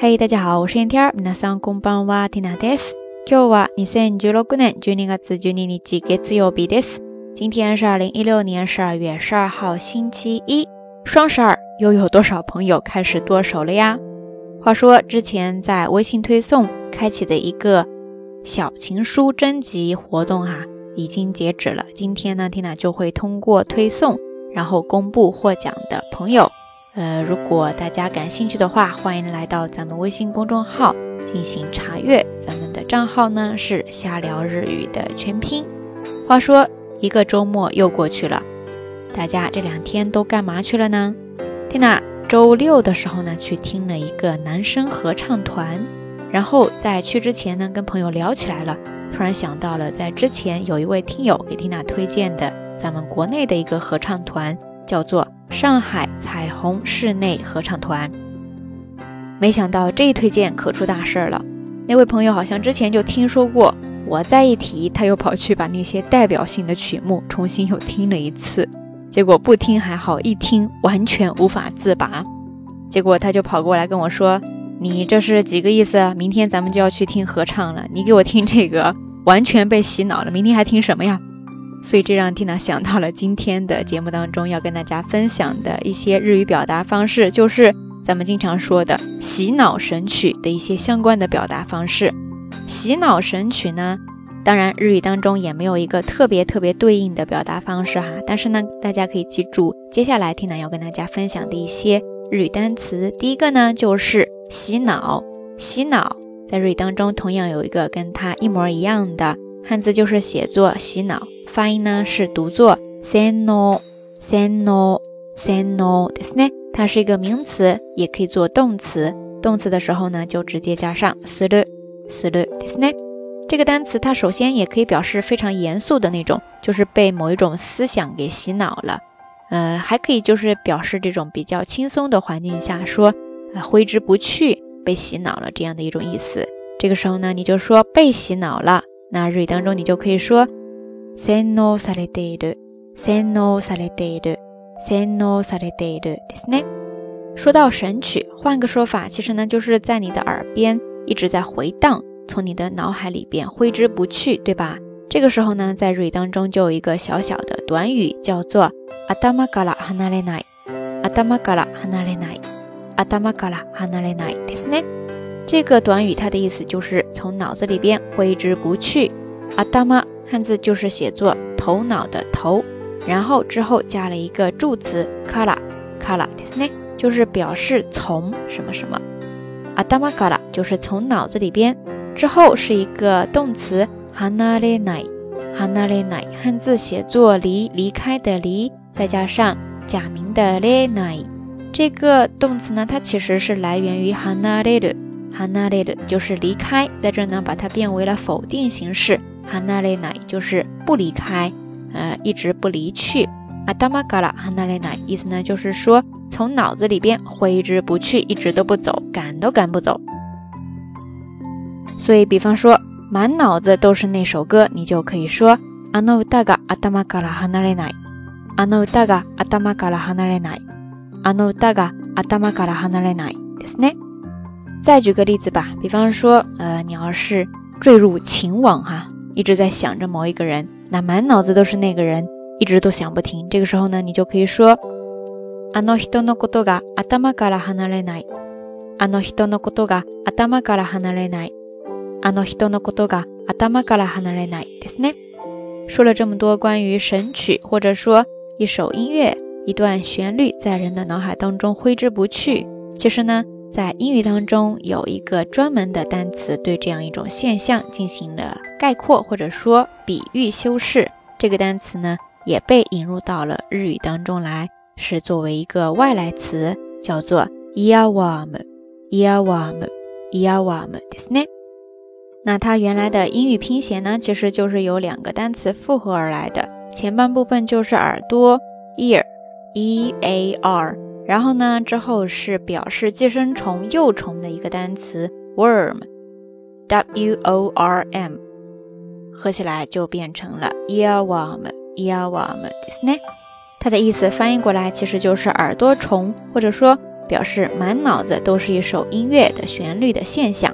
嘿，大家好，我是燕天儿。皆さんこんばんは、ティナです。今日は二千十六年十二月十二日月曜日です。今天是二零一六年十二月十二号，星期一。双十二又有多少朋友开始剁手了呀？话说之前在微信推送开启的一个小情书征集活动哈，已经截止了。今天呢，Tina 就会通过推送，然后公布获奖的朋友。 呃，如果大家感兴趣的话，欢迎来到咱们微信公众号进行查阅。咱们的账号呢是瞎聊日语的全拼。话说一个周末又过去了，大家这两天都干嘛去了呢？蒂娜，周六的时候呢去听了一个男生合唱团，然后在去之前呢跟朋友聊起来了，突然想到了在之前有一位听友给蒂娜推荐的咱们国内的一个合唱团，叫做。上海彩虹室内合唱团，没想到这一推荐可出大事儿了。那位朋友好像之前就听说过，我再一提，他又跑去把那些代表性的曲目重新又听了一次。结果不听还好，一听完全无法自拔。结果他就跑过来跟我说：“你这是几个意思？明天咱们就要去听合唱了，你给我听这个，完全被洗脑了。明天还听什么呀？”所以这让 Tina 想到了今天的节目当中要跟大家分享的一些日语表达方式，就是咱们经常说的洗脑神曲的一些相关的表达方式。洗脑神曲呢，当然日语当中也没有一个特别特别对应的表达方式哈，但是呢，大家可以记住接下来 Tina 要跟大家分享的一些日语单词。第一个呢就是洗脑，洗脑在日语当中同样有一个跟它一模一样的汉字，就是写作洗脑。发音呢是读作 seno seno seno ですね。它是一个名词，也可以做动词。动词的时候呢，就直接加上するするですね。这个单词它首先也可以表示非常严肃的那种，就是被某一种思想给洗脑了。呃，还可以就是表示这种比较轻松的环境下说，挥之不去，被洗脑了这样的一种意思。这个时候呢，你就说被洗脑了。 那日语当中你就可以说。洗脑されている、洗脑されている、洗脑されているですね。说到神曲，换个说法，其实呢就是在你的耳边一直在回荡，从你的脑海里边挥之不去，对吧？这个时候呢，在日语当中就有一个小小的短语，叫做頭から離れない、頭から離れない、頭から離れないですね。 这个短语它的意思就是从脑子里边挥之不去。頭汉字就是写作头脑的头，然后之后加了一个助词 kara，kara ですね，就是表示从什么什么。頭から就是从脑子里边，之后是一个动词 hanare-nai，hanare-nai，汉字写作离离开的离，再加上假名的 le-nai，这个动词呢，它其实是来源于 hanareru，hanareru 就是离开，在这呢把它变为了否定形式。哈纳雷奈就是不离开，呃，一直不离去。阿达玛嘎拉哈纳雷奈意思呢，就是说从脑子里边挥之不去，一直都不走，赶都赶不走。所以，比方说满脑子都是那首歌，你就可以说阿诺达嘎阿达玛嘎拉哈纳雷奈，阿诺达嘎阿达玛嘎拉哈纳雷奈，阿诺达嘎阿达玛嘎拉哈纳雷奈，ですね。 再举个例子吧，比方说，呃，你要是坠入情网哈。一直在想着某一个人，那满脑子都是那个人，一直都想不停。这个时候呢，你就可以说，あの人のことが頭から離れない。あの人のことが頭から離れない。あの人のことが頭から離れないですね。说了这么多关于神曲，或者说一首音乐、一段旋律在人的脑海当中挥之不去，其实呢。 在英语当中有一个专门的单词，对这样一种现象进行了概括或者说比喻修饰。这个单词呢也被引入到了日语当中来，是作为一个外来词，叫做 earworm。earworm，earworm，ですね。那它原来的英语拼写呢，其实就是由两个单词复合而来的，前半部分就是耳朵 ear，e a r。 然后呢，之后是表示寄生虫、幼虫的一个单词 worm，w o r m，合起来就变成了 earworm，earworm，ですね。它的意思翻译过来其实就是耳朵虫，或者说 表示满脑子都是一首音乐的旋律的现象。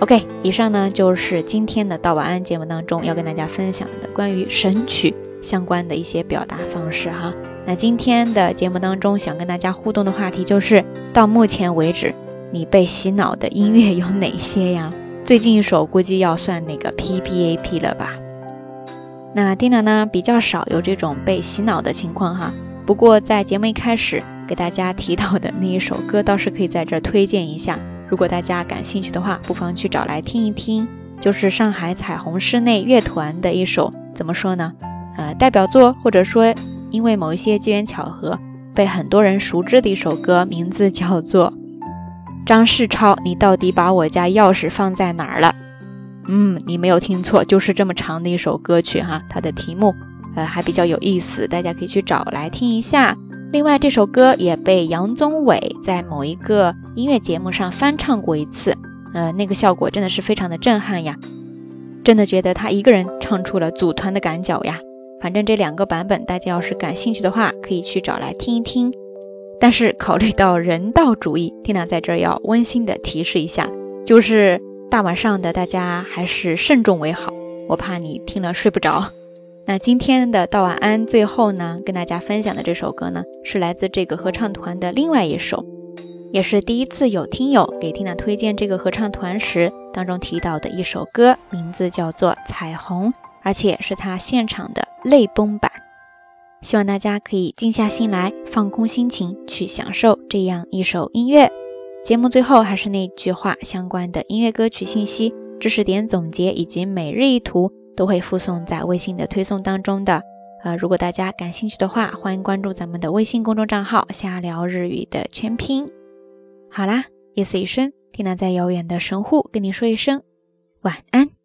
OK，以上呢就是今天的到晚安节目当中要跟大家分享的关于神曲相关的一些表达方式哈。 那今天的节目当中想跟大家互动的话题就是，到目前为止你被洗脑的音乐有哪些呀？最近一首估计要算那个 P P A P 了吧？那 Dina 呢比较少有这种被洗脑的情况哈。不过在节目一开始给大家提到的那一首歌倒是可以在这儿推荐一下，如果大家感兴趣的话，不妨去找来听一听。就是上海彩虹室内乐团的一首怎么说呢？呃，代表作或者说因为某一些机缘巧合被很多人熟知的一首歌，名字叫做。张世超，你到底把我家钥匙放在哪儿了？嗯，你没有听错，就是这么长的一首歌曲哈。它的题目，呃，还比较有意思，大家可以去找来听一下。另外，这首歌也被杨宗纬在某一个音乐节目上翻唱过一次，呃，那个效果真的是非常的震撼呀，真的觉得他一个人唱出了组团的感脚呀。反正这两个版本，大家要是感兴趣的话，可以去找来听一听。但是考虑到人道主义，缇娜在这儿要温馨的提示一下，就是大晚上的，大家还是慎重为好，我怕你听了睡不着。那今天的道晚安最后呢，跟大家分享的这首歌呢，是来自这个合唱团的另外一首，也是第一次有听友给缇娜推荐这个合唱团时当中提到的一首歌，名字叫做《彩虹》，而且是他现场的泪崩版。希望大家可以静下心来，放空心情，去享受这样一首音乐。节目最后还是那句话，相关的音乐歌曲信息、知识点总结以及每日一图都会附送在微信的推送当中的。呃，如果大家感兴趣的话，欢迎关注咱们的微信公众账号“瞎聊日语”的全拼。好啦，夜色已深，听娜在遥远的神户跟你说一声晚安。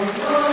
Oh,